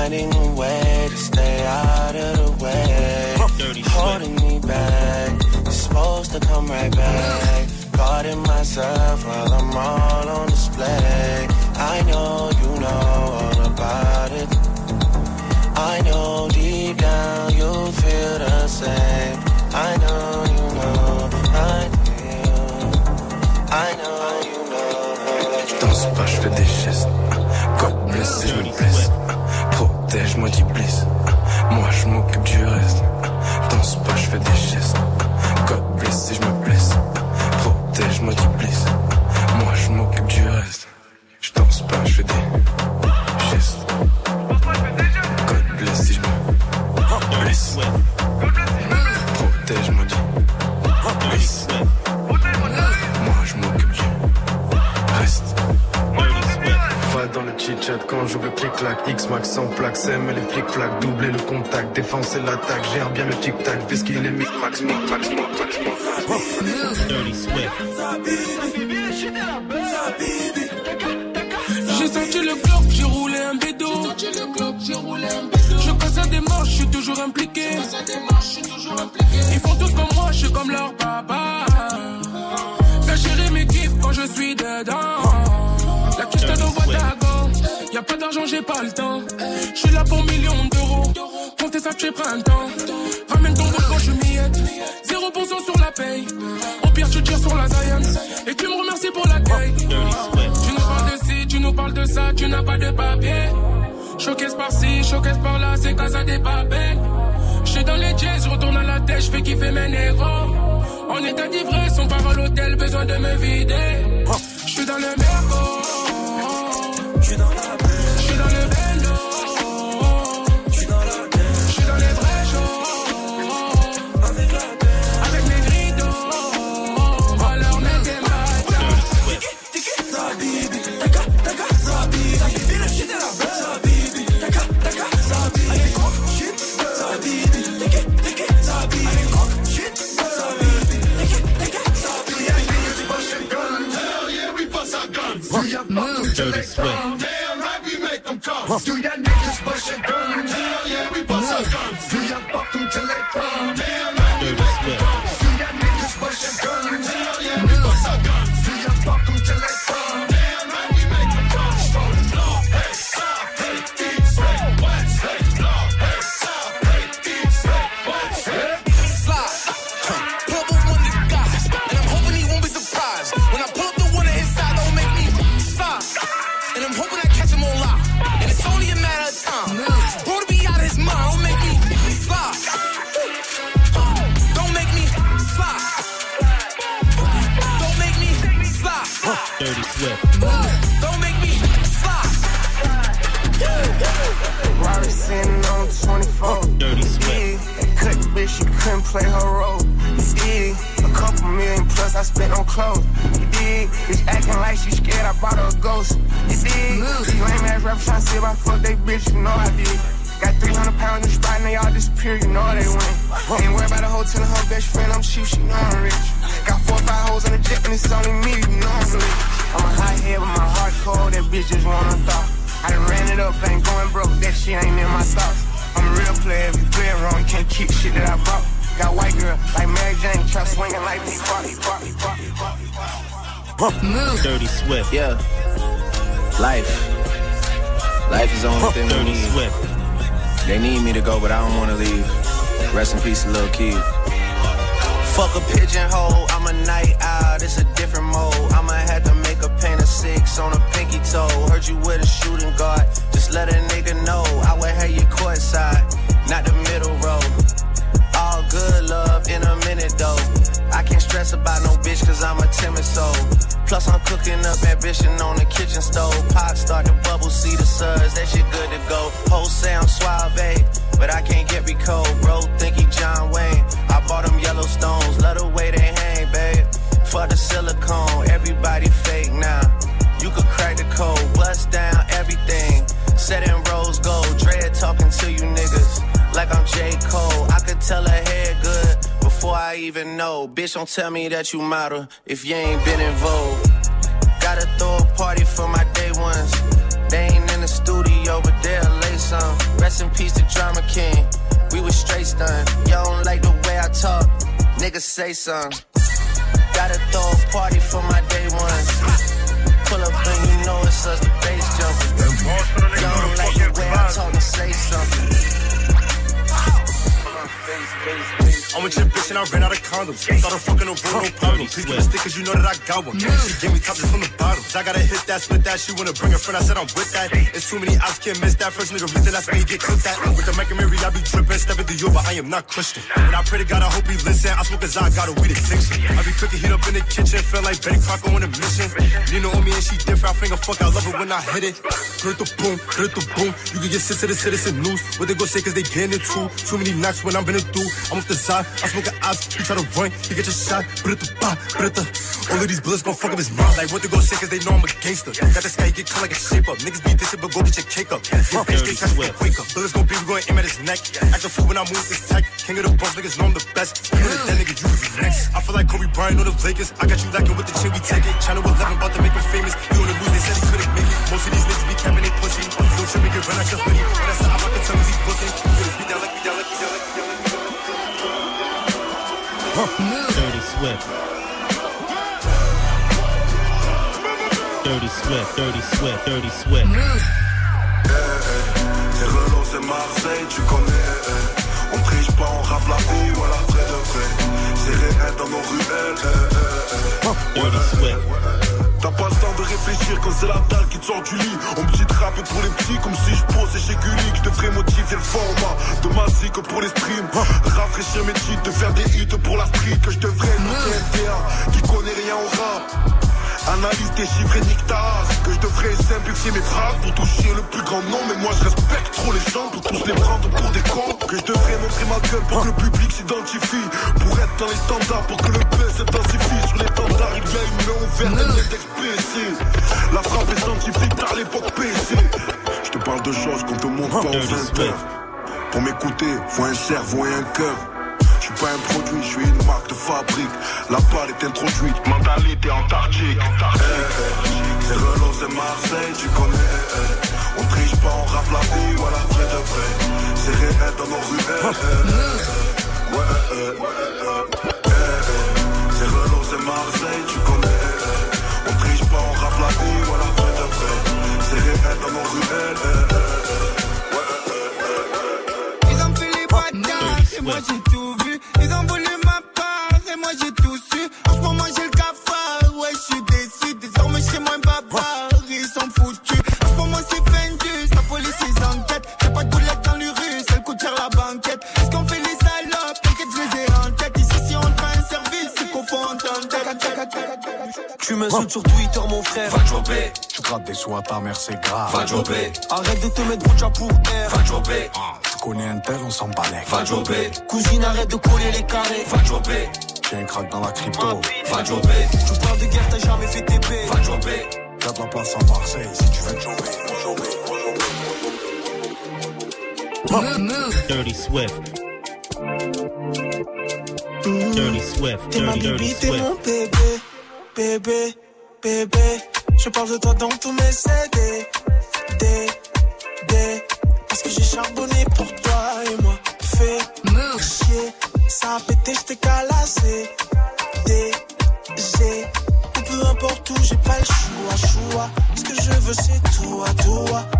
finding a way to stay out of the way. Holding me back, you're supposed to come right back. Guarding myself while I'm all on display. I know you know all about it. I know deep down you feel the same. I know you know, I feel. I know you know. Je danse pas, je fais des gestes. God bless je me blesse. Protège-moi d'Iblis. Moi je m'occupe du reste. Danse pas, je fais des gestes. God bless si je me blesse. Protège-moi d'Iblis. Moi je m'occupe du reste. Chit-chat quand j'ouvre le clic-clac X-Max sans plaque, et les flic-flac Doubler le contact, défoncer l'attaque Gère bien le tic-tac, fais qu'il est mic-max, mic-max, mic-max, mic-max Dirty Swift. J'ai senti le Glock, j'ai roulé un bédo. Je casse à des marches, je suis toujours impliqué. Ils font tous comme moi, je suis comme leur papa. La chérie me kiffe quand je suis dedans. La quiche t'as d'envoi d'agon. Y'a pas d'argent, j'ai pas le temps. Je suis là pour millions d'euros. Comptez ça, tu printemps. Ramène ton bol quand je miette. 0% sur la paye. Au pire, tu tires sur la Zion. Et tu me remercies pour l'accueil. Tu nous parles de ci, tu nous parles de ça, tu n'as pas de papier. Showcase par-ci, showcase par-là, c'est casa des papels. J'suis dans les jazz, je retourne à la tête, j'fais kiffer mes négros. En état d'ivresse, on part à l'hôtel, besoin de me vider. J'suis dans le merco. J'suis dans la Huh. Do that. Don't make me. Rari sitting on 24. Dirty Swift. Yeah, cut bitch, she couldn't play her role. You dig? A couple million plus I spent on clothes. You dig? Bitch acting like she scared, I brought her a ghost. You dig? These lame ass rappers tryna see if I fuck they bitch, you know I did. Got 300 pounds in the spot and they all disappear, you know they win. Ain't worried about a hoe telling her best friend I'm cheap, she know I'm rich. Got four or five hoes on the jet and it's only me, you know I'm rich. I'm a hot head with my heart cold, that bitch just wanna thought. I done ran it up, ain't going broke, that shit ain't in my thoughts. I'm a real player, if you play it wrong, you can't keep shit that I bought. Got white girl, like Mary Jane, trap swinging like me, party, party, party, party, party. Dirty Swift. Yeah. Life. Life is the only thing we need. Swift. They need me to go, but I don't wanna leave. Rest in peace, little kid. Fuck a pigeonhole, I'm a night owl, it's a different mode. On a pinky toe. Heard you with a shooting guard, just let a nigga know. I would have you courtside, not the middle row. All good love in a minute though. I can't stress about no bitch cause I'm a timid soul. Plus I'm cooking up ambition on the kitchen stove. Pot start to bubble, see the suds, that shit good to go. Whole sound suave, but I can't get recalled. Bro, think he John Wayne. I bought them Yellowstones, love the way they hang, babe. For the silicone, everybody fake now. You could crack the code, bust down everything. Set in rose gold, dread talking to you niggas like I'm J. Cole. I could tell her head good before I even know. Bitch, don't tell me that you model if you ain't been in vogue. Gotta throw a party for my day one ones. They ain't in the studio, but they'll lay some. Rest in peace to Drama King. We was straight stunned. Y'all don't like the way I talk. Niggas say something. Gotta throw a party for my day ones. Pull up and you know it's us, I ran out of condoms. Started fucking bro, no problem. Please give me a stick cause you know that I got one. She gave me top just from the bottom. I gotta hit that, split that. She wanna bring a friend. I said I'm with that. It's too many ops, can't miss that. First nigga reason that's you get clipped at. With the Mac and Mary, I be tripping. Stepping through you, but I am not Christian. And I pray to God, I hope he listen. I smoke a I got a weed addiction. I be cooking heat up in the kitchen. Feel like Betty Crocker on a mission. Nina on me and she different. I finger fuck, I love it when I hit it. Hurt the boom, hurt the boom. You can get sent to the citizen news. What they go say cause they getting it too. Too many knocks when I'm in it through. I'm off the side, I smoke an ops. You try to run, you get your shot. Brita, ba, brita. All of these bullets gon' fuck up his mind. Like what they go say cause they know I'm a gangster. Got this guy, he get cut like a shape up. Niggas beat this shit, but go get your cake up. Get bitch, get cash, get wake up. Bullets gon' be, we gon' aim at his neck. Act a fool when I move this tech. King of the bros, niggas know I'm the best. Speaking of that nigga, you be next. I feel like Kobe Bryant on the Lakers. I got you lacking with the chin, we take it. Channel 11 about to make me famous. You on the news, they said he couldn't make it. Most of these niggas be capping, they pussy. Don't trip, make it run out your hoodie. But that's the op, I can tell 'cause he's booking. You beat that like, Dirty Swift. Dirty Swift, Dirty Swift, Dirty Swift. C'est Renault, c'est Marseille, tu connais. eh, eh. On triche pas, on rappe la vie, voilà, vrai de vrai. C'est réel dans nos ruelles. eh. Dirty Swift. T'as pas le temps de réfléchir quand c'est la dalle te sort du lit. On me dit de rapper pour les petits comme si je posais chez Gulli. Que je devrais modifier le format de ma zik pour les streams. Rafraîchir mes titres, de faire des hits pour la street. Que je devrais noter LTA qui connaît rien au rap. Analyse des chiffres et nique. Que simplifier mes phrases pour toucher le plus grand nombre. Mais moi je respecte trop les gens pour tous les prendre pour des cons. Que je devrais montrer ma gueule pour que le public s'identifie. Pour être dans les standards, pour que le buzz s'intensifie. Sur les standards, il y a une main ouverte, un index PC. La frappe est scientifique par l'époque PC. Je te parle de choses qu'on te montre pas en Dirty 20 Swift. heures. Pour m'écouter, faut un cerveau et un cœur. Je suis pas un produit, je suis une marque de fabrique. La balle est introduite, mentalité antarctique. Eh, C'est Renault, c'est Marseille, tu connais. eh, eh. On triche pas, on rappe la vie, voilà, vrai de vrai. C'est réel dans nos ruelles. eh, eh, eh. Ouais, eh, eh, eh, eh, eh. C'est Renault, c'est Marseille, tu connais. eh, eh. On triche pas, on rappe la vie, voilà, vrai de vrai. C'est réel dans nos ruelles. Ouais. Ils ont fait les bâtards et moi j'ai tout vu. Ils ont voulu ma part et moi j'ai tout su. En ce moment j'ai le Sur Twitter, mon frère. Va jobber, Tu grattes des sous à ta mère, c'est grave. va jobber, Arrête de te mettre rouge pour air. va jobber, Tu connais un tel, on s'en balèque. va jobber, Cousine, arrête de coller les carrés. va jobber, J'ai un crack dans la crypto. va jobber, Tu parles de guerre, t'as jamais fait TP. va jobber. T'as de la place à Marseille si tu veux jobber. jobber, jobber. Dirty Swift. Dirty Swift. T'es ma Dirty, Swift. Bébé, bébé. Je parle de toi dans tous mes CD, D, D. Parce que j'ai charbonné pour toi et moi. Fais chier, ça a pété, j't'ai calassé. D, G. Ou peu importe où, j'ai pas le choix, choix. Ce que je veux, c'est toi, toi.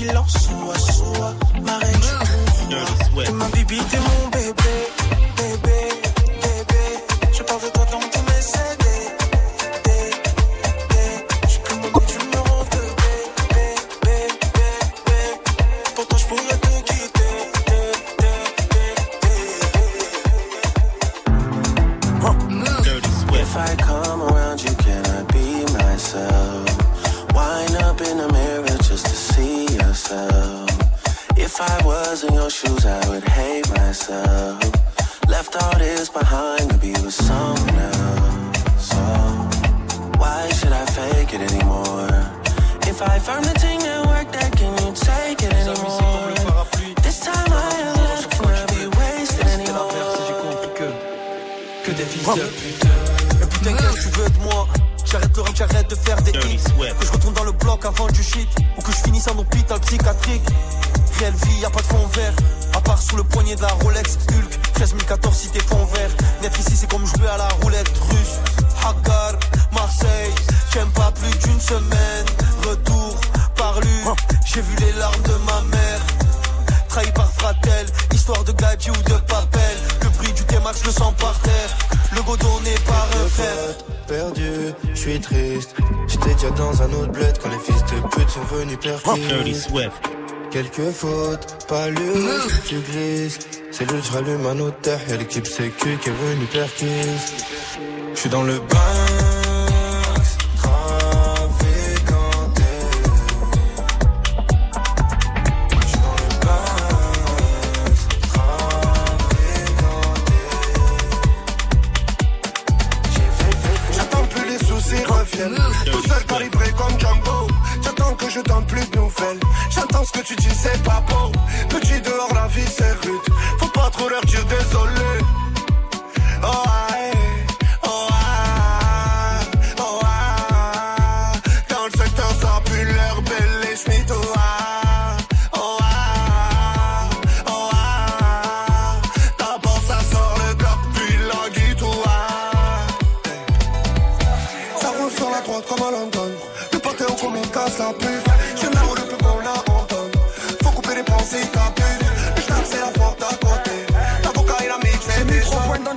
Qu'il en soit, soit. Ma reine, ma bibi, t'es mon bébé, bébé, If I was in your shoes, I would hate myself. Left all this behind to be with someone else. So, why should I fake it anymore? If I found the thing that worked, that can you take it anymore? This time I have left, can I be wasted anymore? fils de pute. Et putain, qu'est-ce que tu veux de moi J'arrête le rap, j'arrête de faire des hits. Que je retourne dans le bloc avant du shit. Ou que je finisse en hôpital psychiatrique. Réelle vie, y a pas de fond vert. À part sous le poignet de la Rolex Hulk. 13014 si t'es fond vert. Naître ici, c'est comme jouer à la roulette russe. Hagar, Marseille. J'aime pas plus d'une semaine. Retour par lui. J'ai vu les larmes de ma mère. Trahi par Fratel, histoire de gadget ou de papel. Le prix du T-Max, le sang par terre. Le go donné par un frère. perdu, je suis triste. J'étais déjà dans un autre bled quand les fils de pute sont venus Dirty perquis. Swift. Quelques fautes, pas l'heure, tu glisses. C'est le je rallume un autre terre, y'a l'équipe sécu qui est venue perquise. Je suis dans le Banks,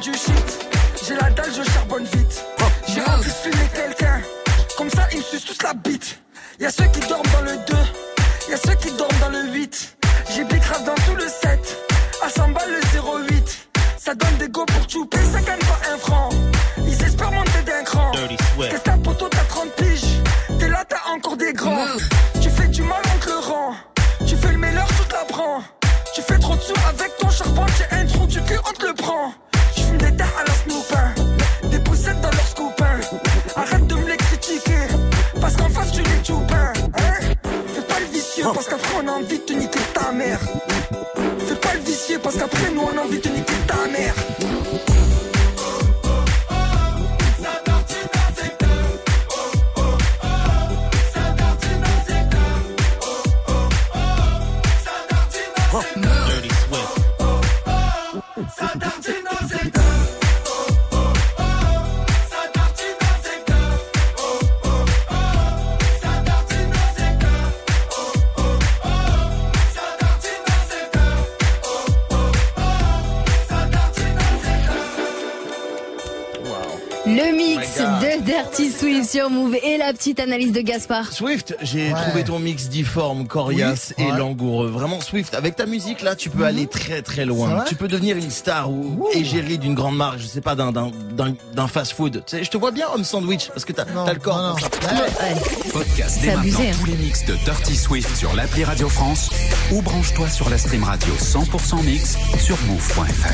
du shit. J'ai la dalle, je charbonne vite. J'ai envie de fumer quelqu'un. Comme ça, ils me sucent tous la bite. Y'a ceux qui dorment dans le 2. Y'a ceux qui dorment dans le 8. J'ai bicrave dans tout le 7. À 100 balles le 08. Ça donne des go pour chouper, ça gagne pas un franc. Ils espèrent monter d'un cran. Qu'est-ce que t'as poteau, t'as 30 piges? T'es là, t'as encore des grands. Tu fais du mal, on te le rend. Tu fais le meilleur, tu te la prends. Tu fais trop de sous avec ton charbon, j'ai un trou du cul, on te le prend. Mix de Dirty Swift sur Move et la petite analyse de Gaspard. Swift, j'ai Ouais. trouvé ton mix difforme, coriace Oui, et ouais. langoureux. Vraiment, Swift, avec ta musique là, tu peux Mhm. aller très très loin. Tu peux devenir une star ou égérie d'une grande marque, je sais pas, d'un d'un d'un- d'un fast-food. Tu sais, je te vois bien homme sandwich parce que t'as t'as le corps. pour ça. Podcast dès C'est maintenant abusé, hein. tous les mix de Dirty Swift sur l'appli Radio France ou branche-toi sur la stream radio 100% mix sur move.fr.